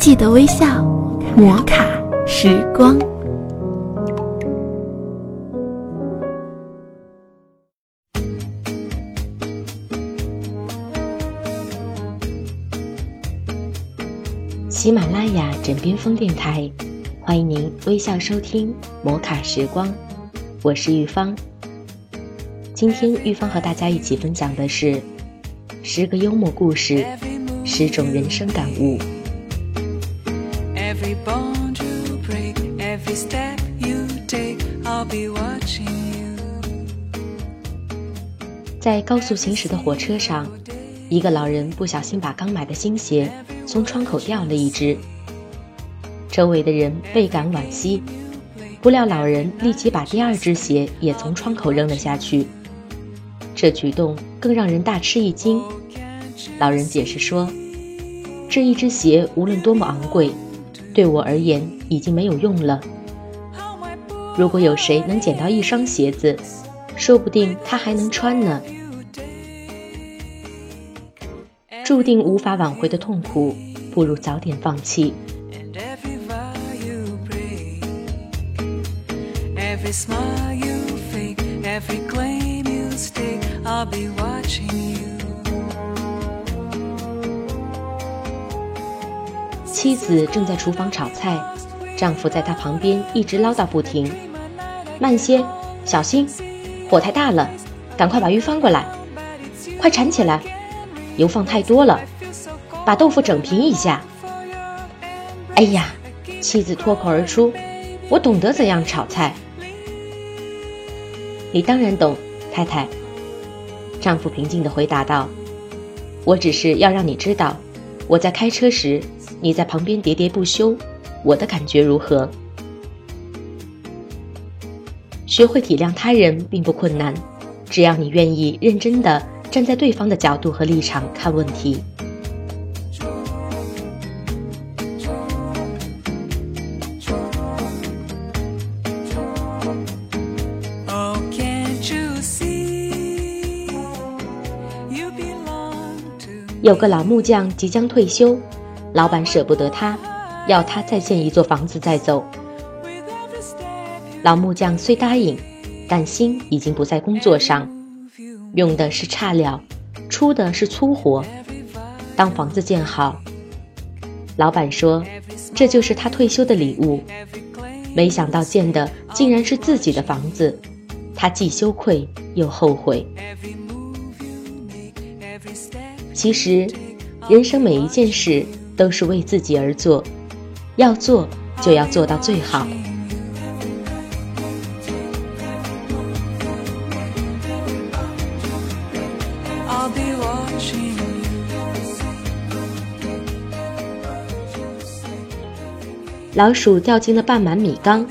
记得微笑，摩卡时光。喜马拉雅枕边风电台，欢迎您微笑收听摩卡时光，我是玉芳。今天玉芳和大家一起分享的是十个幽默故事，十种人生感悟。在高速行驶的火车上，一个老人不小心把刚买的新鞋从窗口掉了一只，周围的人倍感惋惜。不料老人立即把第二只鞋也从窗口扔了下去。这举动更让人大吃一惊。老人解释说：“这一只鞋无论多么昂贵，对我而言已经没有用了。如果有谁能捡到一双鞋子，说不定他还能穿呢。注定无法挽回的痛苦，不如早点放弃。”妻子正在厨房炒菜，丈夫在她旁边一直唠叨不停：“慢些，小心，火太大了，赶快把鱼翻过来，快铲起来，油放太多了，把豆腐整平一下。”哎呀，妻子脱口而出：“我懂得怎样炒菜。”你当然懂，太太。丈夫平静地回答道：“我只是要让你知道，我在开车时，你在旁边喋喋不休，我的感觉如何？学会体谅他人并不困难，只要你愿意认真的站在对方的角度和立场看问题。”有个老木匠即将退休，老板舍不得他，要他再建一座房子再走。老木匠虽答应，但心已经不在工作上，用的是差料，出的是粗活。当房子建好，老板说这就是他退休的礼物，没想到建的竟然是自己的房子，他既羞愧又后悔。其实，人生每一件事都是为自己而做，要做就要做到最好。老鼠掉进了半满米缸，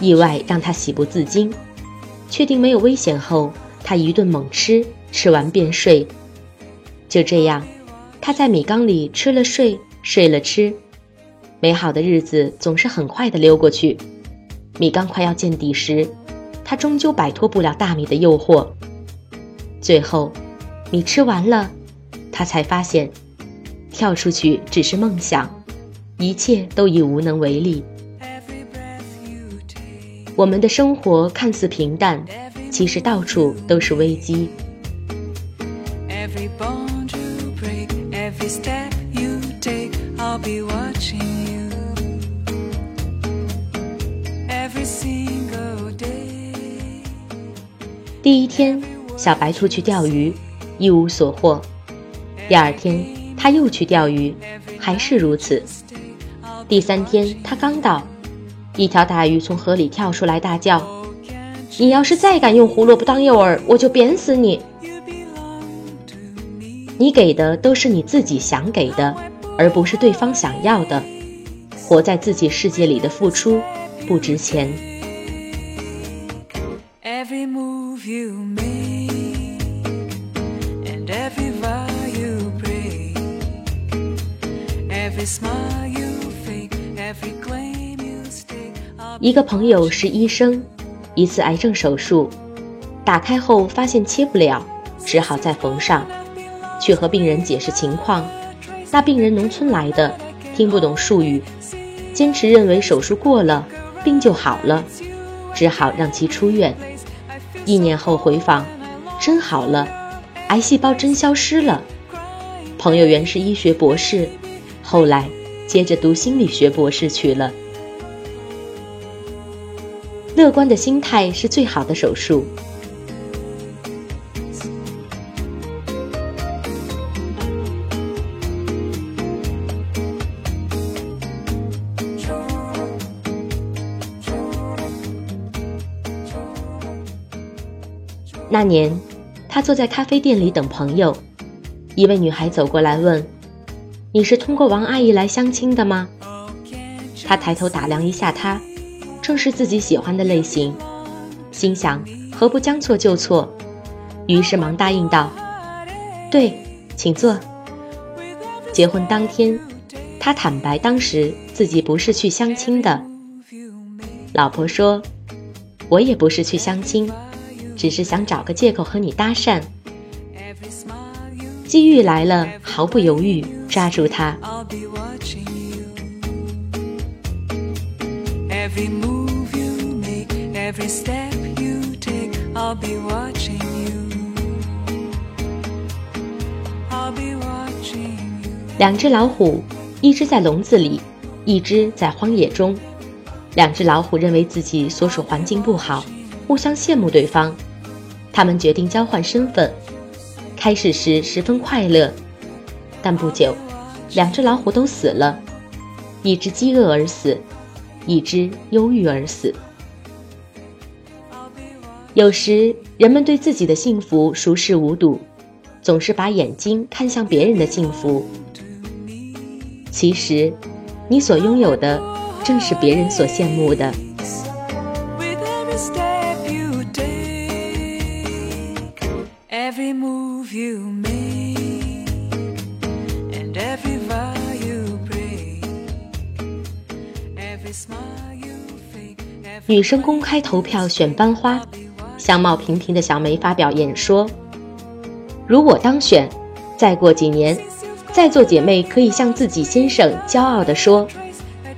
意外让它喜不自禁。确定没有危险后，它一顿猛吃，吃完便睡。就这样，它在米缸里吃了睡，睡了吃，美好的日子总是很快的溜过去。米缸快要见底时，他终究摆脱不了大米的诱惑。最后，米吃完了，他才发现，跳出去只是梦想，一切都已无能为力。我们的生活看似平淡，其实到处都是危机。第一天，小白兔去钓鱼，一无所获。第二天，他又去钓鱼，还是如此。第三天，他刚到，一条大鱼从河里跳出来，大叫：“你要是再敢用胡萝卜当诱饵，我就扁死你！”你给的都是你自己想给的，而不是对方想要的。活在自己世界里的付出不值钱。一个朋友是医生，一次癌症手术，打开后发现切不了，只好再缝上。去和病人解释情况，那病人农村来的，听不懂术语，坚持认为手术过了，病就好了，只好让其出院。一年后回访，真好了，癌细胞真消失了。朋友原是医学博士，后来接着读心理学博士去了。乐观的心态是最好的手术。那年，他坐在咖啡店里等朋友，一位女孩走过来问：“你是通过王阿姨来相亲的吗？”他抬头打量一下她，正是自己喜欢的类型，心想何不将错就错，于是忙答应道：“对，请坐。”结婚当天，他坦白当时自己不是去相亲的。老婆说：“我也不是去相亲。”只是想找个借口和你搭讪，机遇来了，毫不犹豫抓住它。两只老虎，一只在笼子里，一只在荒野中。两只老虎认为自己所属环境不好，互相羡慕对方。他们决定交换身份，开始时十分快乐，但不久，两只老虎都死了，一只饥饿而死，一只忧郁而死。有时人们对自己的幸福熟视无睹，总是把眼睛看向别人的幸福。其实，你所拥有的正是别人所羡慕的。Every move you make and every vow you break, every smile you fake. 女生公开投票选班花，相貌平平的小梅发表演说：“如果当选，再过几年，在座姐妹可以向自己先生骄傲地说，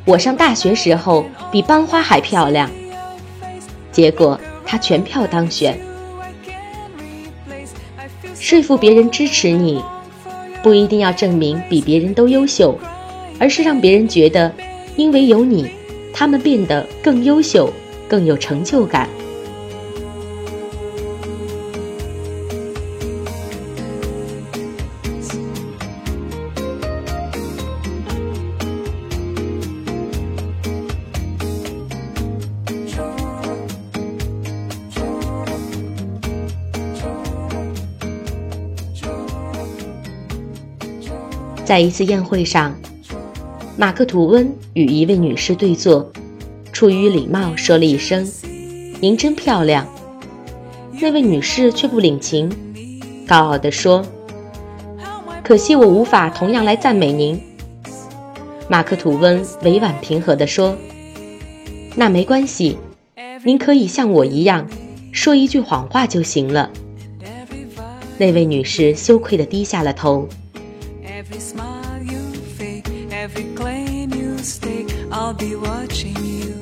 我上大学时候比班花还漂亮。”结果她全票当选。说服别人支持你，不一定要证明比别人都优秀，而是让别人觉得，因为有你，他们变得更优秀，更有成就感。在一次宴会上，马克·吐温与一位女士对坐，出于礼貌说了一声：“您真漂亮。”那位女士却不领情，高傲地说：“可惜我无法同样来赞美您。”马克·吐温委婉平和地说：“那没关系，您可以像我一样，说一句谎话就行了。”那位女士羞愧地低下了头。Every smile you fake every claim you stake i'll be watching you.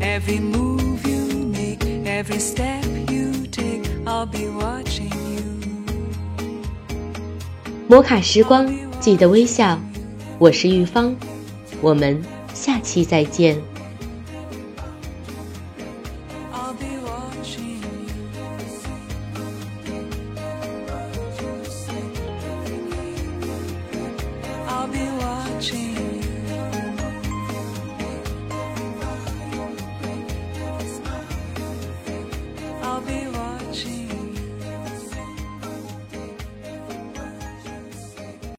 Every move you make every step you take i'll be watching you. 摩卡时光记得微笑。我是玉芳我们下期再见。